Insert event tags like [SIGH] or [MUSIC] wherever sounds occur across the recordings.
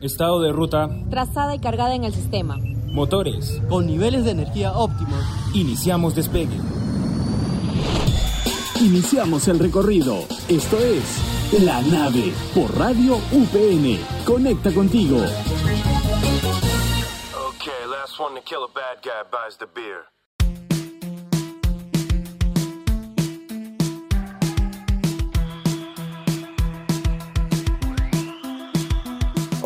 Estado de ruta. Trazada y cargada en el sistema. Motores. Con niveles de energía óptimos. Iniciamos despegue. Iniciamos el recorrido. Esto es La Nave por Radio UPN. Conecta contigo. Okay, last one to kill a bad guy buys the beer.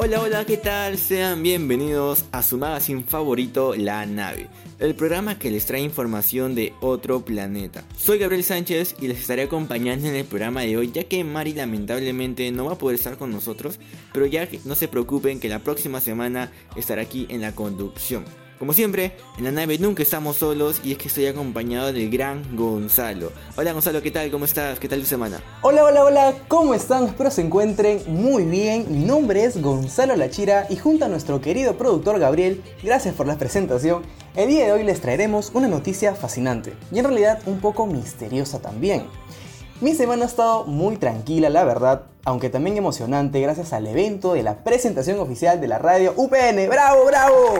Hola, hola, ¿qué tal? Sean bienvenidos a su magazine favorito, La Nave, el programa que les trae información de otro planeta. Soy Gabriel Sánchez y les estaré acompañando en el programa de hoy, ya que Mari lamentablemente no va a poder estar con nosotros, pero ya no se preocupen que la próxima semana estará aquí en la conducción. Como siempre, en la nave nunca estamos solos y es que estoy acompañado del gran Gonzalo. Hola Gonzalo, ¿qué tal? ¿Cómo estás? ¿Qué tal tu semana? Hola, hola, hola, ¿cómo están? Espero se encuentren muy bien. Mi nombre es Gonzalo Lachira y junto a nuestro querido productor Gabriel, gracias por la presentación, el día de hoy les traeremos una noticia fascinante y en realidad un poco misteriosa también. Mi semana ha estado muy tranquila, la verdad, aunque también emocionante gracias al evento de la presentación oficial de la radio UPN. ¡Bravo, bravo!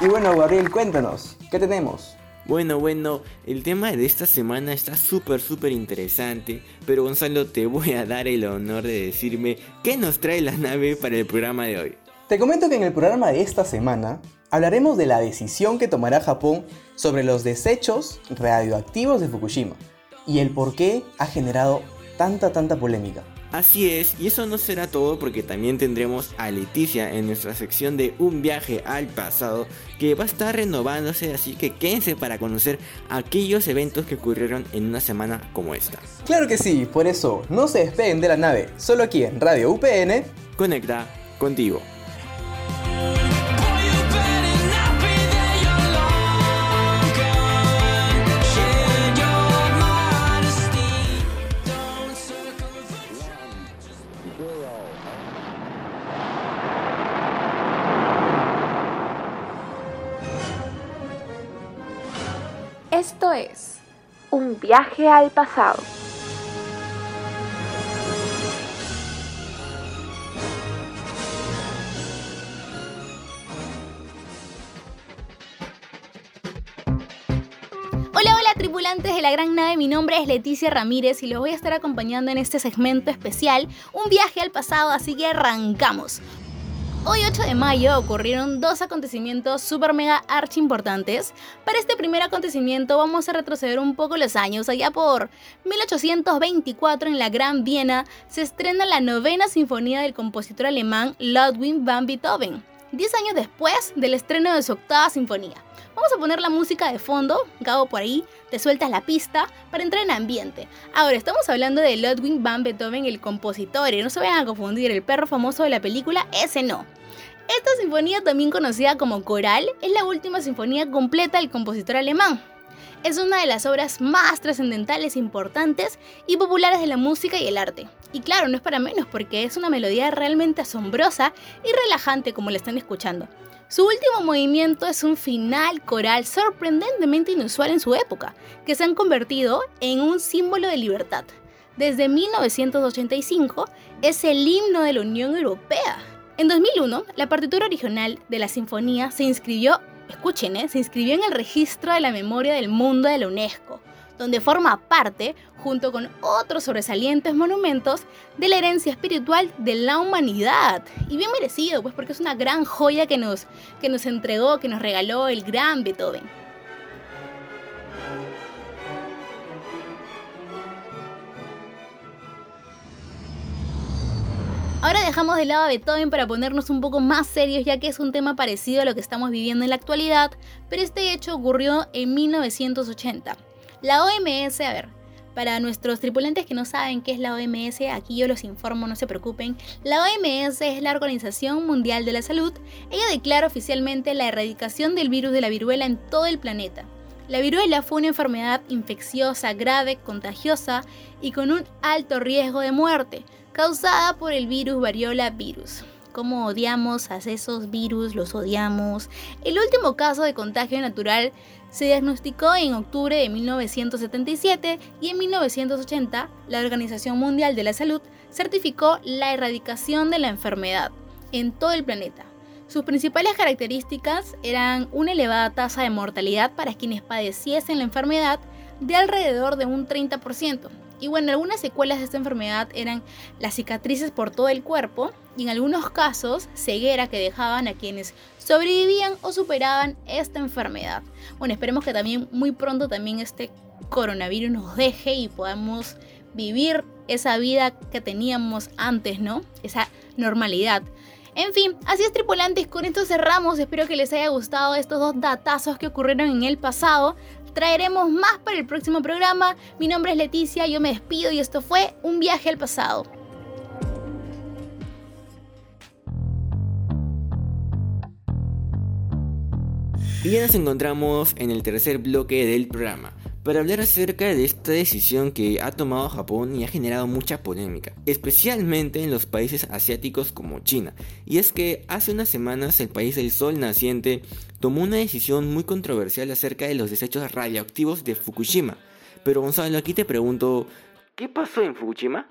Y bueno, Gabriel, cuéntanos, ¿qué tenemos? Bueno, bueno, el tema de esta semana está súper, súper interesante, pero Gonzalo, te voy a dar el honor de decirme qué nos trae la nave para el programa de hoy. Te comento que en el programa de esta semana hablaremos de la decisión que tomará Japón sobre los desechos radioactivos de Fukushima y el por qué ha generado tanta, tanta polémica. Así es, y eso no será todo porque también tendremos a Leticia en nuestra sección de Un viaje al pasado que va a estar renovándose, así que quédense para conocer aquellos eventos que ocurrieron en una semana como esta. Claro que sí, por eso no se despeguen de la nave, solo aquí en Radio UPN. Conecta contigo. Viaje al pasado. Hola, hola tripulantes de la gran nave, mi nombre es Leticia Ramírez y los voy a estar acompañando en este segmento especial, un viaje al pasado, así que arrancamos. Hoy 8 de mayo ocurrieron dos acontecimientos super mega archi importantes. Para este primer acontecimiento vamos a retroceder un poco los años, allá por 1824 en la Gran Viena se estrena la novena sinfonía del compositor alemán Ludwig van Beethoven, 10 años después del estreno de su octava sinfonía. Vamos a poner la música de fondo, Gabo por ahí, te sueltas la pista para entrar en ambiente. Ahora, estamos hablando de Ludwig van Beethoven, el compositor, y no se vayan a confundir, el perro famoso de la película, ese no. Esta sinfonía, también conocida como coral, es la última sinfonía completa del compositor alemán. Es una de las obras más trascendentales, importantes y populares de la música y el arte. Y claro, no es para menos porque es una melodía realmente asombrosa y relajante como la están escuchando. Su último movimiento es un final coral sorprendentemente inusual en su época, que se han convertido en un símbolo de libertad. Desde 1985 es el himno de la Unión Europea. En 2001, la partitura original de la sinfonía se inscribió, escuchen, ¿eh? se inscribió en el registro de la memoria del mundo de la UNESCO, donde forma parte, junto con otros sobresalientes monumentos, de la herencia espiritual de la humanidad. Y bien merecido, pues porque es una gran joya que nos, que nos entregó, que nos regaló el gran Beethoven. Ahora dejamos de lado a Beethoven para ponernos un poco más serios ya que es un tema parecido a lo que estamos viviendo en la actualidad, pero este hecho ocurrió en 1980. La OMS, a ver, para nuestros tripulantes que no saben qué es la OMS, aquí yo los informo, no se preocupen. La OMS es la Organización Mundial de la Salud. Ella declara oficialmente la erradicación del virus de la viruela en todo el planeta. La viruela fue una enfermedad infecciosa grave, contagiosa y con un alto riesgo de muerte, causada por el virus variola virus. Como odiamos a esos virus, los odiamos. El último caso de contagio natural se diagnosticó en octubre de 1977 y en 1980 la Organización Mundial de la Salud certificó la erradicación de la enfermedad. en todo el planeta. Sus principales características eran una elevada tasa de mortalidad para quienes padeciesen la enfermedad de alrededor de un 30%. Y bueno, algunas secuelas de esta enfermedad eran las cicatrices por todo el cuerpo y en algunos casos ceguera que dejaban a quienes sobrevivían o superaban esta enfermedad. Bueno, esperemos que también muy pronto también este coronavirus nos deje y podamos vivir esa vida que teníamos antes, ¿no? Esa normalidad. En fin, así es tripulantes, con esto cerramos, espero que les haya gustado estos dos datazos que ocurrieron en el pasado. Traeremos más para el próximo programa. Mi nombre es Leticia, yo me despido y esto fue un viaje al pasado. Y ya nos encontramos en el tercer bloque del programa para hablar acerca de esta decisión que ha tomado Japón y ha generado mucha polémica, especialmente en los países asiáticos como China. Y es que hace unas semanas el país del sol naciente tomó una decisión muy controversial acerca de los desechos radioactivos de Fukushima. Pero Gonzalo, aquí te pregunto, ¿qué pasó en Fukushima?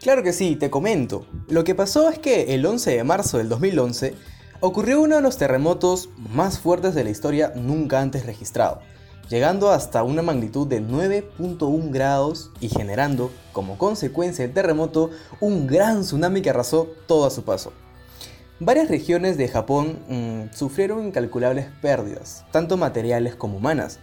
Claro que sí, te comento. Lo que pasó es que el 11 de marzo del 2011 ocurrió uno de los terremotos más fuertes de la historia nunca antes registrado llegando hasta una magnitud de 9.1 grados y generando, como consecuencia del terremoto, un gran tsunami que arrasó todo a su paso. Varias regiones de Japón mm, sufrieron incalculables pérdidas, tanto materiales como humanas,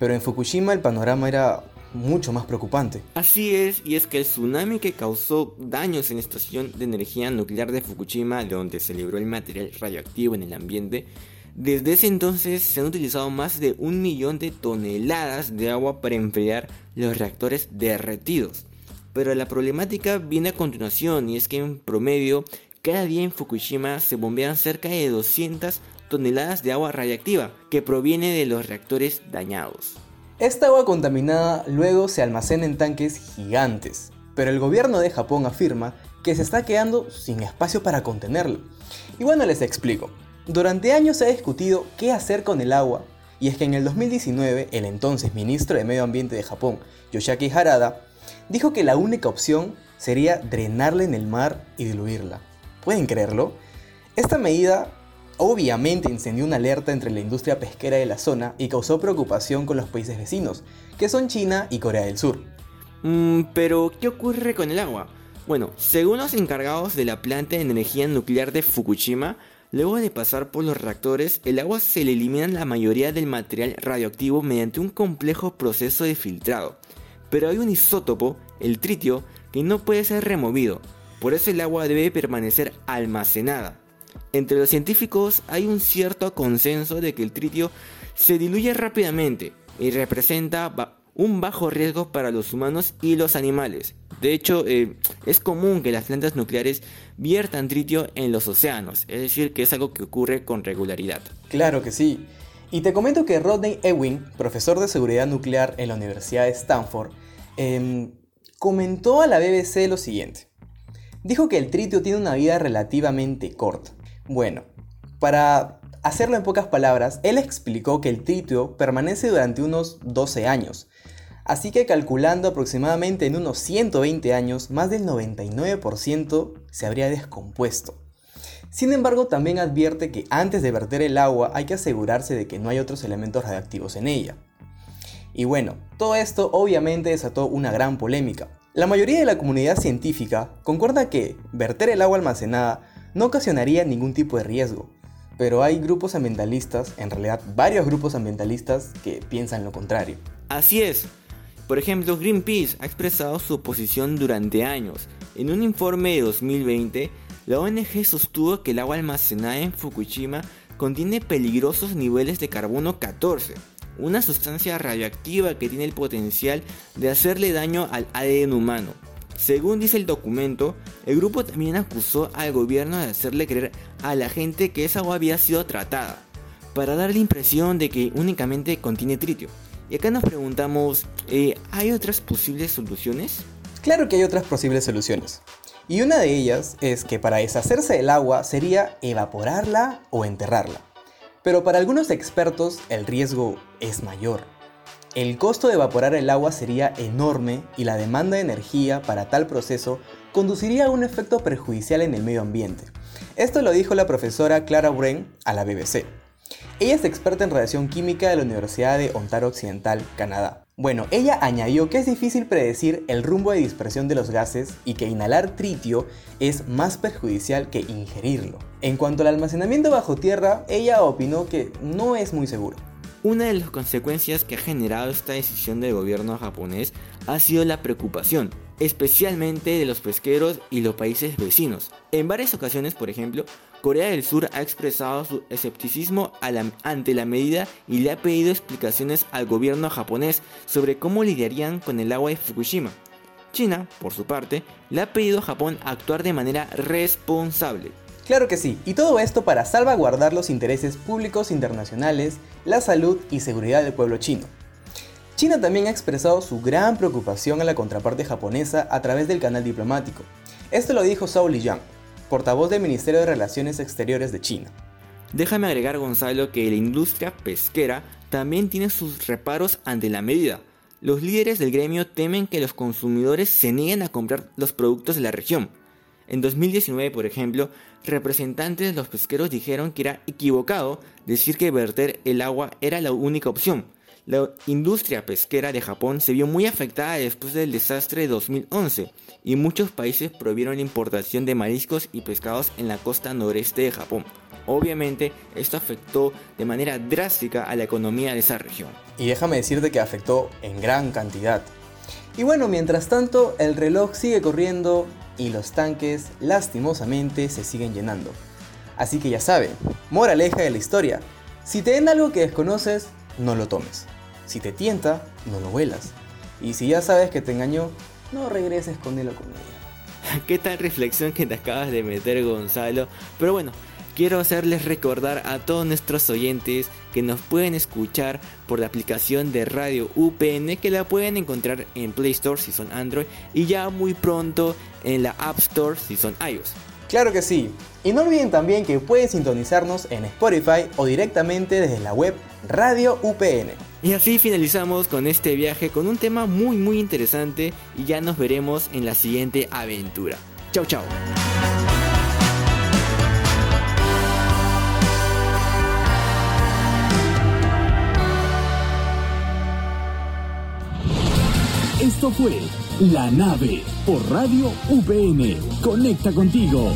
pero en Fukushima el panorama era mucho más preocupante. Así es, y es que el tsunami que causó daños en la estación de energía nuclear de Fukushima, donde se libró el material radioactivo en el ambiente, desde ese entonces se han utilizado más de un millón de toneladas de agua para enfriar los reactores derretidos. Pero la problemática viene a continuación y es que en promedio cada día en Fukushima se bombean cerca de 200 toneladas de agua radiactiva que proviene de los reactores dañados. Esta agua contaminada luego se almacena en tanques gigantes, pero el gobierno de Japón afirma que se está quedando sin espacio para contenerlo. Y bueno, les explico. Durante años se ha discutido qué hacer con el agua, y es que en el 2019 el entonces ministro de Medio Ambiente de Japón, Yoshiaki Harada, dijo que la única opción sería drenarla en el mar y diluirla. ¿Pueden creerlo? Esta medida obviamente encendió una alerta entre la industria pesquera de la zona y causó preocupación con los países vecinos, que son China y Corea del Sur. Mm, pero, ¿qué ocurre con el agua? Bueno, según los encargados de la planta de energía nuclear de Fukushima, Luego de pasar por los reactores, el agua se le elimina la mayoría del material radioactivo mediante un complejo proceso de filtrado. Pero hay un isótopo, el tritio, que no puede ser removido, por eso el agua debe permanecer almacenada. Entre los científicos hay un cierto consenso de que el tritio se diluye rápidamente y representa un bajo riesgo para los humanos y los animales. De hecho, eh, es común que las plantas nucleares viertan tritio en los océanos, es decir, que es algo que ocurre con regularidad. Claro que sí. Y te comento que Rodney Ewing, profesor de seguridad nuclear en la Universidad de Stanford, em, comentó a la BBC lo siguiente. Dijo que el tritio tiene una vida relativamente corta. Bueno, para hacerlo en pocas palabras, él explicó que el tritio permanece durante unos 12 años, Así que calculando aproximadamente en unos 120 años, más del 99% se habría descompuesto. Sin embargo, también advierte que antes de verter el agua hay que asegurarse de que no hay otros elementos radiactivos en ella. Y bueno, todo esto obviamente desató una gran polémica. La mayoría de la comunidad científica concuerda que verter el agua almacenada no ocasionaría ningún tipo de riesgo, pero hay grupos ambientalistas, en realidad varios grupos ambientalistas, que piensan lo contrario. Así es, por ejemplo, Greenpeace ha expresado su posición durante años. En un informe de 2020, la ONG sostuvo que el agua almacenada en Fukushima contiene peligrosos niveles de carbono 14, una sustancia radioactiva que tiene el potencial de hacerle daño al ADN humano. Según dice el documento, el grupo también acusó al gobierno de hacerle creer a la gente que esa agua había sido tratada, para dar la impresión de que únicamente contiene tritio. Y acá nos preguntamos, eh, ¿hay otras posibles soluciones? Claro que hay otras posibles soluciones. Y una de ellas es que para deshacerse del agua sería evaporarla o enterrarla. Pero para algunos expertos el riesgo es mayor. El costo de evaporar el agua sería enorme y la demanda de energía para tal proceso conduciría a un efecto perjudicial en el medio ambiente. Esto lo dijo la profesora Clara Wren a la BBC. Ella es experta en radiación química de la Universidad de Ontario Occidental, Canadá. Bueno, ella añadió que es difícil predecir el rumbo de dispersión de los gases y que inhalar tritio es más perjudicial que ingerirlo. En cuanto al almacenamiento bajo tierra, ella opinó que no es muy seguro. Una de las consecuencias que ha generado esta decisión del gobierno japonés ha sido la preocupación, especialmente de los pesqueros y los países vecinos. En varias ocasiones, por ejemplo, Corea del Sur ha expresado su escepticismo ante la medida y le ha pedido explicaciones al gobierno japonés sobre cómo lidiarían con el agua de Fukushima. China, por su parte, le ha pedido a Japón actuar de manera responsable. Claro que sí, y todo esto para salvaguardar los intereses públicos internacionales, la salud y seguridad del pueblo chino. China también ha expresado su gran preocupación a la contraparte japonesa a través del canal diplomático. Esto lo dijo Zhao Lijiang, portavoz del Ministerio de Relaciones Exteriores de China. Déjame agregar, Gonzalo, que la industria pesquera también tiene sus reparos ante la medida. Los líderes del gremio temen que los consumidores se nieguen a comprar los productos de la región. En 2019, por ejemplo, representantes de los pesqueros dijeron que era equivocado decir que verter el agua era la única opción. La industria pesquera de Japón se vio muy afectada después del desastre de 2011 y muchos países prohibieron la importación de mariscos y pescados en la costa noreste de Japón. Obviamente, esto afectó de manera drástica a la economía de esa región. Y déjame decirte que afectó en gran cantidad. Y bueno, mientras tanto, el reloj sigue corriendo y los tanques lastimosamente se siguen llenando. Así que ya saben, moraleja de la historia, si te den algo que desconoces, no lo tomes. Si te tienta, no lo vuelas. Y si ya sabes que te engañó, no regreses con él o con ella. [LAUGHS] ¿Qué tal reflexión que te acabas de meter Gonzalo? Pero bueno, quiero hacerles recordar a todos nuestros oyentes que nos pueden escuchar por la aplicación de Radio UPN que la pueden encontrar en Play Store si son Android y ya muy pronto en la App Store si son iOS. Claro que sí. Y no olviden también que pueden sintonizarnos en Spotify o directamente desde la web Radio UPN. Y así finalizamos con este viaje con un tema muy muy interesante y ya nos veremos en la siguiente aventura. Chau chau. Esto fue La Nave por Radio UPN. Conecta contigo.